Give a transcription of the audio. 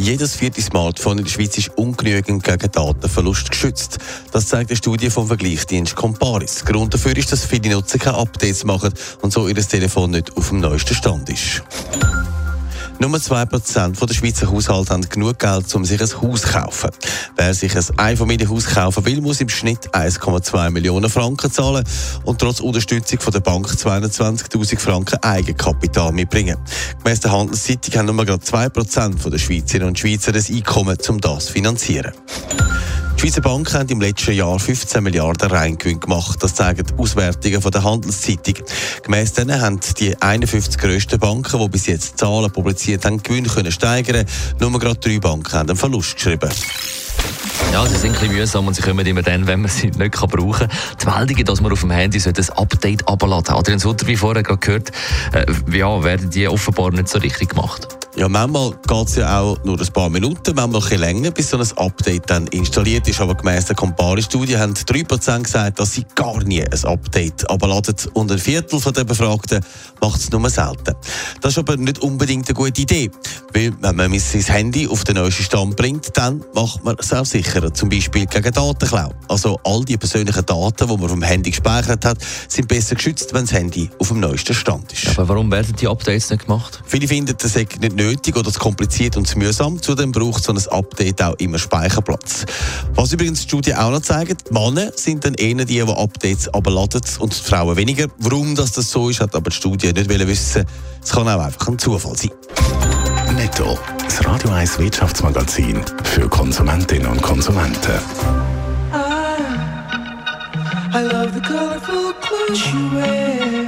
Jedes vierte Smartphone in der Schweiz ist ungenügend gegen Datenverlust geschützt. Das zeigt eine Studie vom Vergleichsdienst Comparis. Grund dafür ist, dass viele Nutzer keine Updates machen und so ihr Telefon nicht auf dem neuesten Stand ist. Nur 2% der Schweizer Haushalte haben genug Geld, um sich ein Haus zu kaufen. Wer sich ein Einfamilienhaus kaufen will, muss im Schnitt 1,2 Millionen Franken zahlen und trotz Unterstützung von der Bank 220.000 Franken Eigenkapital mitbringen. Gemäss der Handelszeitung haben nur gerade 2% der Schweizerinnen und Schweizer das Einkommen, um das zu finanzieren. Die Schweizer Banken haben im letzten Jahr 15 Milliarden Reingewinn gemacht. Das zeigen die Auswertungen von der Handelszeitung. Gemäss denen haben die 51 grössten Banken, die bis jetzt Zahlen publiziert haben, Gewinn können steigern. Nur gerade drei Banken haben einen Verlust geschrieben. Ja, sie sind ein mühsam und sie kommen immer dann, wenn man sie nicht brauchen kann. Die Meldungen, dass man auf dem Handy ein Update abladen Adrian Sutter, wie vorher gerade gehört, äh, ja, werden die offenbar nicht so richtig gemacht. Ja, manchmal geht es ja auch nur ein paar Minuten, manchmal ein länger, bis so ein Update dann installiert ist. Aber gemäss der Compari-Studie haben 3% gesagt, dass sie gar nie ein Update abladen. Und ein Viertel der Befragten macht es nur selten. Das ist aber nicht unbedingt eine gute Idee. Weil, wenn man sein Handy auf den neuesten Stand bringt, dann macht man es auch sicherer. Zum Beispiel gegen Datenklau. Also all die persönlichen Daten, die man vom Handy gespeichert hat, sind besser geschützt, wenn das Handy auf dem neuesten Stand ist. Aber warum werden die Updates nicht gemacht? Viele finden, das sei nicht nötig oder zu kompliziert und zu mühsam. Zudem braucht so ein Update auch immer Speicherplatz. Was übrigens die Studie auch noch zeigt, die Männer sind dann eher die, die Updates abladen und die Frauen weniger. Warum das, das so ist, hat aber die Studie nicht wissen. Es kann auch einfach ein Zufall sein. Netto. Das Radio 1 Wirtschaftsmagazin für Konsumentinnen und Konsumenten. I love the colorful clothes you wear.